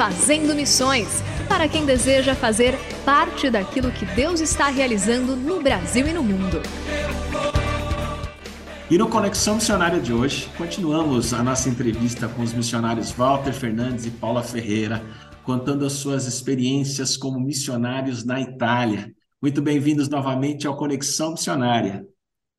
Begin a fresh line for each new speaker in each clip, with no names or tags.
Fazendo Missões para quem deseja fazer parte daquilo que Deus está realizando no Brasil e no mundo.
E no Conexão Missionária de hoje, continuamos a nossa entrevista com os missionários Walter Fernandes e Paula Ferreira, contando as suas experiências como missionários na Itália. Muito bem-vindos novamente ao Conexão Missionária.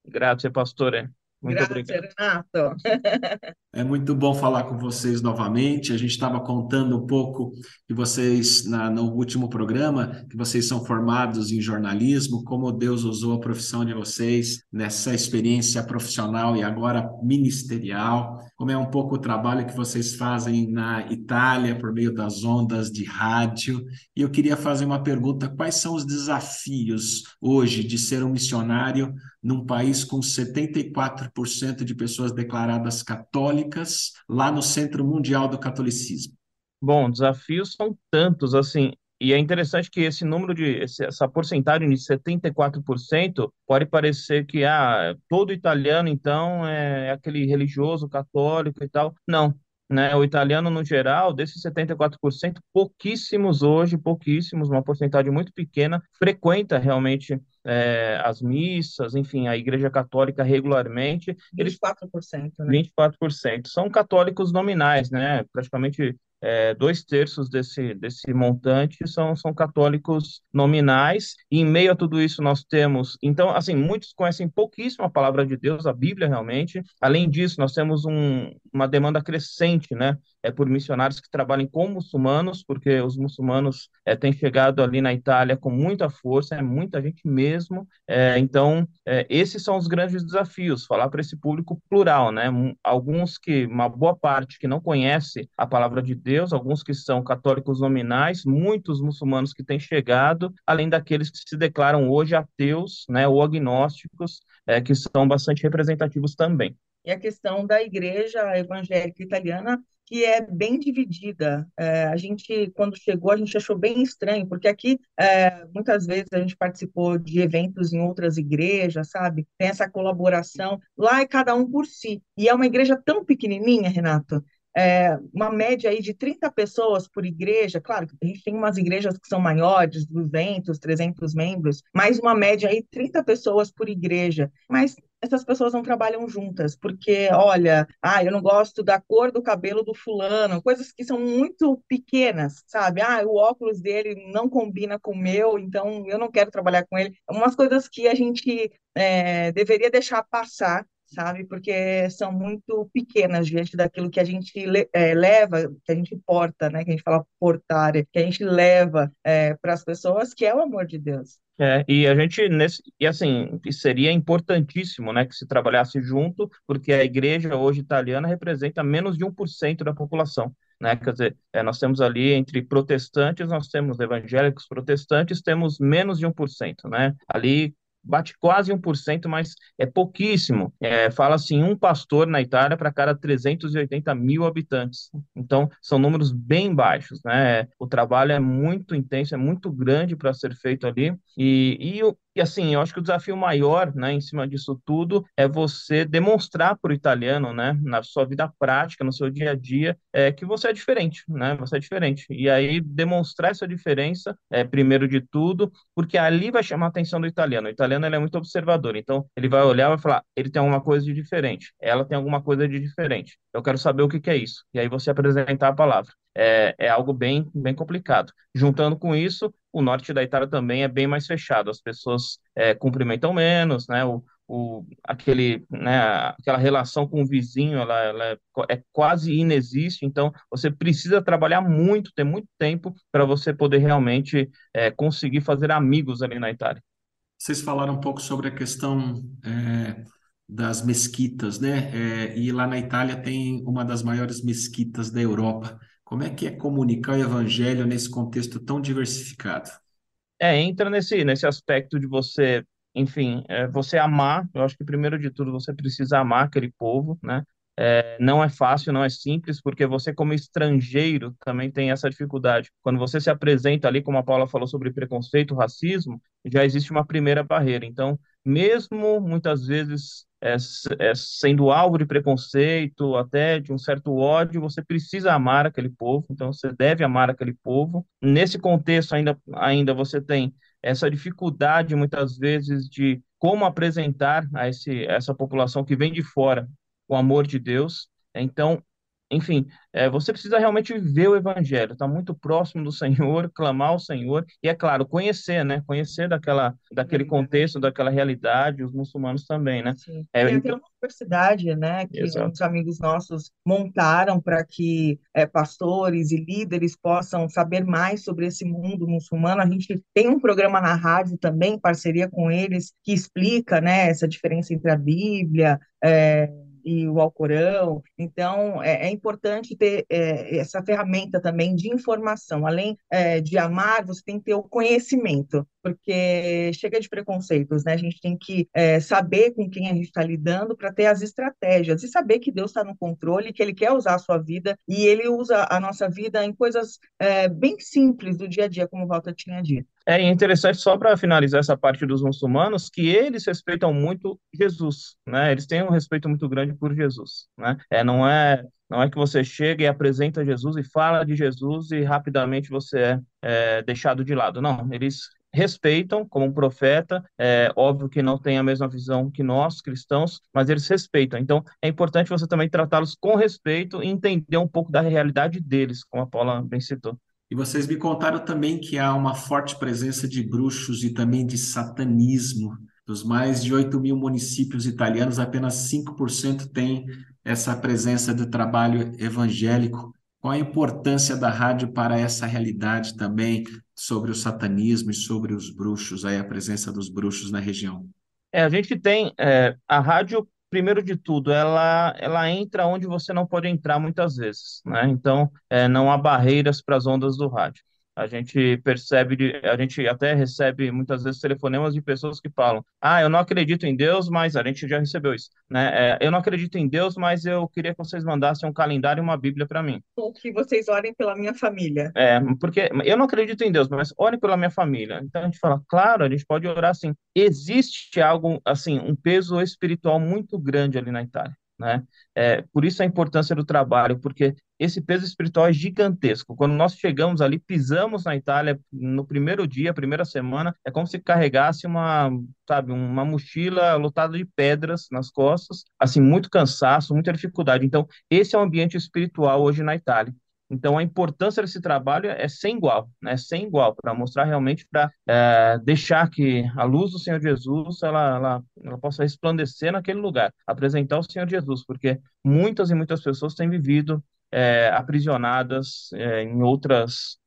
Grazie, pastore. Muito
Grazie,
obrigado.
Renato.
É muito bom falar com vocês novamente. A gente estava contando um pouco que vocês, na, no último programa, que vocês são formados em jornalismo, como Deus usou a profissão de vocês nessa experiência profissional e agora ministerial, como é um pouco o trabalho que vocês fazem na Itália por meio das ondas de rádio. E eu queria fazer uma pergunta: quais são os desafios hoje de ser um missionário num país com 74% de pessoas declaradas católicas, lá no Centro Mundial do Catolicismo?
Bom, desafios são tantos, assim, e é interessante que esse número de, essa porcentagem de 74% pode parecer que ah, todo italiano, então, é aquele religioso católico e tal. Não, né? O italiano, no geral, desses 74%, pouquíssimos hoje, pouquíssimos, uma porcentagem muito pequena, frequenta realmente é, as missas, enfim, a Igreja Católica regularmente.
24%, né?
24%. São católicos nominais, né? Praticamente é, dois terços desse, desse montante são, são católicos nominais, e em meio a tudo isso nós temos, então, assim, muitos conhecem pouquíssimo a palavra de Deus, a Bíblia realmente, além disso, nós temos um, uma demanda crescente, né, é por missionários que trabalhem com muçulmanos, porque os muçulmanos é, têm chegado ali na Itália com muita força, é muita gente mesmo. É, então, é, esses são os grandes desafios, falar para esse público plural, né? Alguns que, uma boa parte que não conhece a palavra de Deus, alguns que são católicos nominais, muitos muçulmanos que têm chegado, além daqueles que se declaram hoje ateus, né, ou agnósticos, que são bastante representativos também.
E a questão da igreja evangélica italiana que é bem dividida. É, a gente, quando chegou, a gente achou bem estranho, porque aqui, é, muitas vezes, a gente participou de eventos em outras igrejas, sabe? Tem essa colaboração. Lá é cada um por si. E é uma igreja tão pequenininha, Renato, é, uma média aí de 30 pessoas por igreja, claro que a gente tem umas igrejas que são maiores, 200, 300 membros, mas uma média aí 30 pessoas por igreja, mas essas pessoas não trabalham juntas, porque, olha, ah, eu não gosto da cor do cabelo do fulano, coisas que são muito pequenas, sabe? Ah, o óculos dele não combina com o meu, então eu não quero trabalhar com ele. Umas coisas que a gente é, deveria deixar passar sabe? Porque são muito pequenas diante daquilo que a gente é, leva, que a gente porta, né? Que a gente fala portar, que a gente leva é, para as pessoas, que é o amor de Deus.
É, e a gente, nesse, e assim, seria importantíssimo, né, que se trabalhasse junto, porque a igreja hoje italiana representa menos de 1% da população. Né? Quer dizer, é, nós temos ali entre protestantes, nós temos evangélicos protestantes, temos menos de 1%, né? Ali bate quase 1%, mas é pouquíssimo. É, fala assim, um pastor na Itália para cada 380 mil habitantes. Então, são números bem baixos, né? O trabalho é muito intenso, é muito grande para ser feito ali. E, e, e assim, eu acho que o desafio maior, né, em cima disso tudo, é você demonstrar para o italiano, né, na sua vida prática, no seu dia a dia, é, que você é diferente, né, você é diferente. E aí demonstrar essa diferença, é, primeiro de tudo, porque ali vai chamar a atenção do italiano. O italiano ele é muito observador, então ele vai olhar e vai falar, ele tem alguma coisa de diferente, ela tem alguma coisa de diferente. Eu quero saber o que, que é isso. E aí você apresentar a palavra. É, é algo bem, bem complicado. Juntando com isso, o norte da Itália também é bem mais fechado, as pessoas é, cumprimentam menos, né? O, o, aquele, né, aquela relação com o vizinho, ela, ela é, é, quase inexiste, então você precisa trabalhar muito, ter muito tempo para você poder realmente é, conseguir fazer amigos ali na Itália.
Vocês falaram um pouco sobre a questão é, das mesquitas, né? É, e lá na Itália tem uma das maiores mesquitas da Europa. Como é que é comunicar o evangelho nesse contexto tão diversificado?
É, entra nesse, nesse aspecto de você, enfim, é, você amar. Eu acho que primeiro de tudo você precisa amar aquele povo, né? É, não é fácil, não é simples, porque você, como estrangeiro, também tem essa dificuldade. Quando você se apresenta ali, como a Paula falou sobre preconceito, racismo, já existe uma primeira barreira. Então, mesmo muitas vezes é, é, sendo alvo de preconceito, até de um certo ódio, você precisa amar aquele povo, então você deve amar aquele povo. Nesse contexto, ainda, ainda você tem essa dificuldade, muitas vezes, de como apresentar a esse, essa população que vem de fora o amor de Deus. Então, enfim, é, você precisa realmente ver o evangelho, estar tá muito próximo do Senhor, clamar ao Senhor, e é claro, conhecer, né? Conhecer daquela, daquele contexto, daquela realidade, os muçulmanos também, né?
Sim. É, Tem até uma universidade, né, que Exato. uns amigos nossos montaram para que é, pastores e líderes possam saber mais sobre esse mundo muçulmano. A gente tem um programa na rádio também, em parceria com eles, que explica, né, essa diferença entre a Bíblia, é, e o Alcorão. Então, é, é importante ter é, essa ferramenta também de informação. Além é, de amar, você tem que ter o conhecimento, porque chega de preconceitos, né? A gente tem que é, saber com quem a gente está lidando para ter as estratégias e saber que Deus está no controle, que Ele quer usar a sua vida e Ele usa a nossa vida em coisas é, bem simples do dia a dia, como o Walter tinha dito.
É interessante, só para finalizar essa parte dos muçulmanos, que eles respeitam muito Jesus, né? Eles têm um respeito muito grande por Jesus, né? É, não é não é que você chega e apresenta Jesus e fala de Jesus e rapidamente você é, é deixado de lado. Não, eles respeitam como um profeta, é óbvio que não tem a mesma visão que nós, cristãos, mas eles respeitam. Então, é importante você também tratá-los com respeito e entender um pouco da realidade deles, como a Paula bem citou.
E vocês me contaram também que há uma forte presença de bruxos e também de satanismo. Dos mais de 8 mil municípios italianos, apenas 5% têm essa presença do trabalho evangélico. Qual a importância da rádio para essa realidade também sobre o satanismo e sobre os bruxos, aí a presença dos bruxos na região?
É, a gente tem é, a rádio primeiro de tudo, ela, ela entra onde você não pode entrar muitas vezes, né? Então, é, não há barreiras para as ondas do rádio. A gente percebe, a gente até recebe muitas vezes telefonemas de pessoas que falam: Ah, eu não acredito em Deus, mas a gente já recebeu isso, né? É, eu não acredito em Deus, mas eu queria que vocês mandassem um calendário e uma Bíblia para mim.
Ou que vocês orem pela minha família.
É, porque eu não acredito em Deus, mas orem pela minha família. Então a gente fala: Claro, a gente pode orar assim. Existe algo, assim, um peso espiritual muito grande ali na Itália. Né? É, por isso a importância do trabalho, porque esse peso espiritual é gigantesco. Quando nós chegamos ali, pisamos na Itália no primeiro dia, primeira semana, é como se carregasse uma, sabe, uma mochila lotada de pedras nas costas, assim, muito cansaço, muita dificuldade. Então, esse é o ambiente espiritual hoje na Itália. Então, a importância desse trabalho é sem igual, né? Sem igual, para mostrar realmente, para é, deixar que a luz do Senhor Jesus ela, ela, ela possa resplandecer naquele lugar, apresentar o Senhor Jesus, porque muitas e muitas pessoas têm vivido é, aprisionadas é, em outras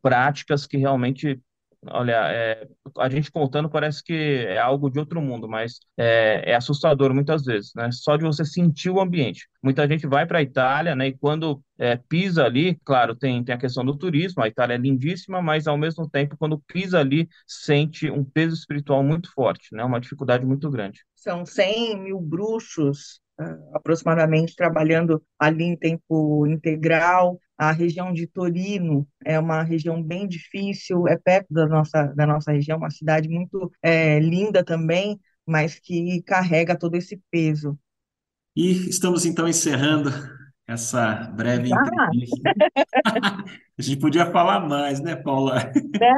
práticas que realmente olha, é, a gente contando parece que é algo de outro mundo, mas é, é assustador muitas vezes, né? Só de você sentir o ambiente. Muita gente vai para a Itália, né? E quando é, pisa ali, claro, tem, tem a questão do turismo, a Itália é lindíssima, mas ao mesmo tempo, quando pisa ali, sente um peso espiritual muito forte, né? Uma dificuldade muito grande.
São 100 mil bruxos aproximadamente trabalhando ali em tempo integral. A região de Torino é uma região bem difícil, é perto da nossa, da nossa região, uma cidade muito é, linda também, mas que carrega todo esse peso.
E estamos então encerrando essa breve ah. entrevista. A gente podia falar mais, né, Paula? Né?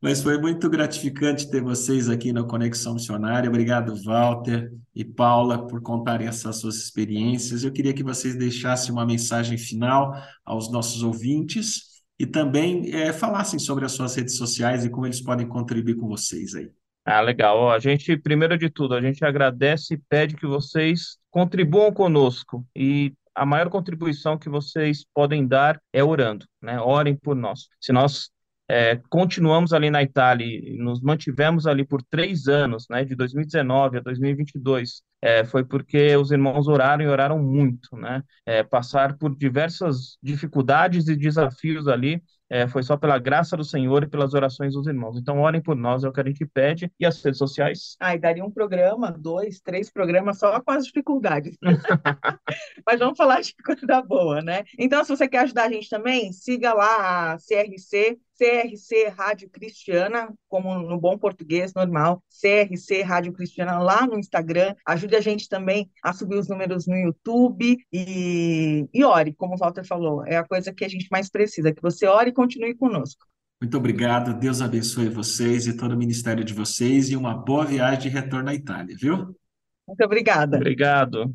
Mas foi muito gratificante ter vocês aqui na Conexão Missionária. Obrigado, Walter e Paula, por contarem essas suas experiências. Eu queria que vocês deixassem uma mensagem final aos nossos ouvintes e também é, falassem sobre as suas redes sociais e como eles podem contribuir com vocês aí.
Ah, legal. a gente, primeiro de tudo, a gente agradece e pede que vocês contribuam conosco e a maior contribuição que vocês podem dar é orando, né? Orem por nós. Se nós é, continuamos ali na Itália e nos mantivemos ali por três anos, né, de 2019 a 2022, é, foi porque os irmãos oraram e oraram muito, né, é, passar por diversas dificuldades e desafios ali, é, foi só pela graça do Senhor e pelas orações dos irmãos. Então, orem por nós, é o que a gente pede. E as redes sociais?
Ah, daria um programa, dois, três programas só com as dificuldades. Mas vamos falar de coisa boa, né? Então, se você quer ajudar a gente também, siga lá a CRC CRC Rádio Cristiana, como no bom português normal, CRC Rádio Cristiana lá no Instagram. Ajude a gente também a subir os números no YouTube e, e ore, como o Walter falou, é a coisa que a gente mais precisa, que você ore e continue conosco.
Muito obrigado, Deus abençoe vocês e todo o ministério de vocês e uma boa viagem de retorno à Itália, viu?
Muito obrigada.
Obrigado.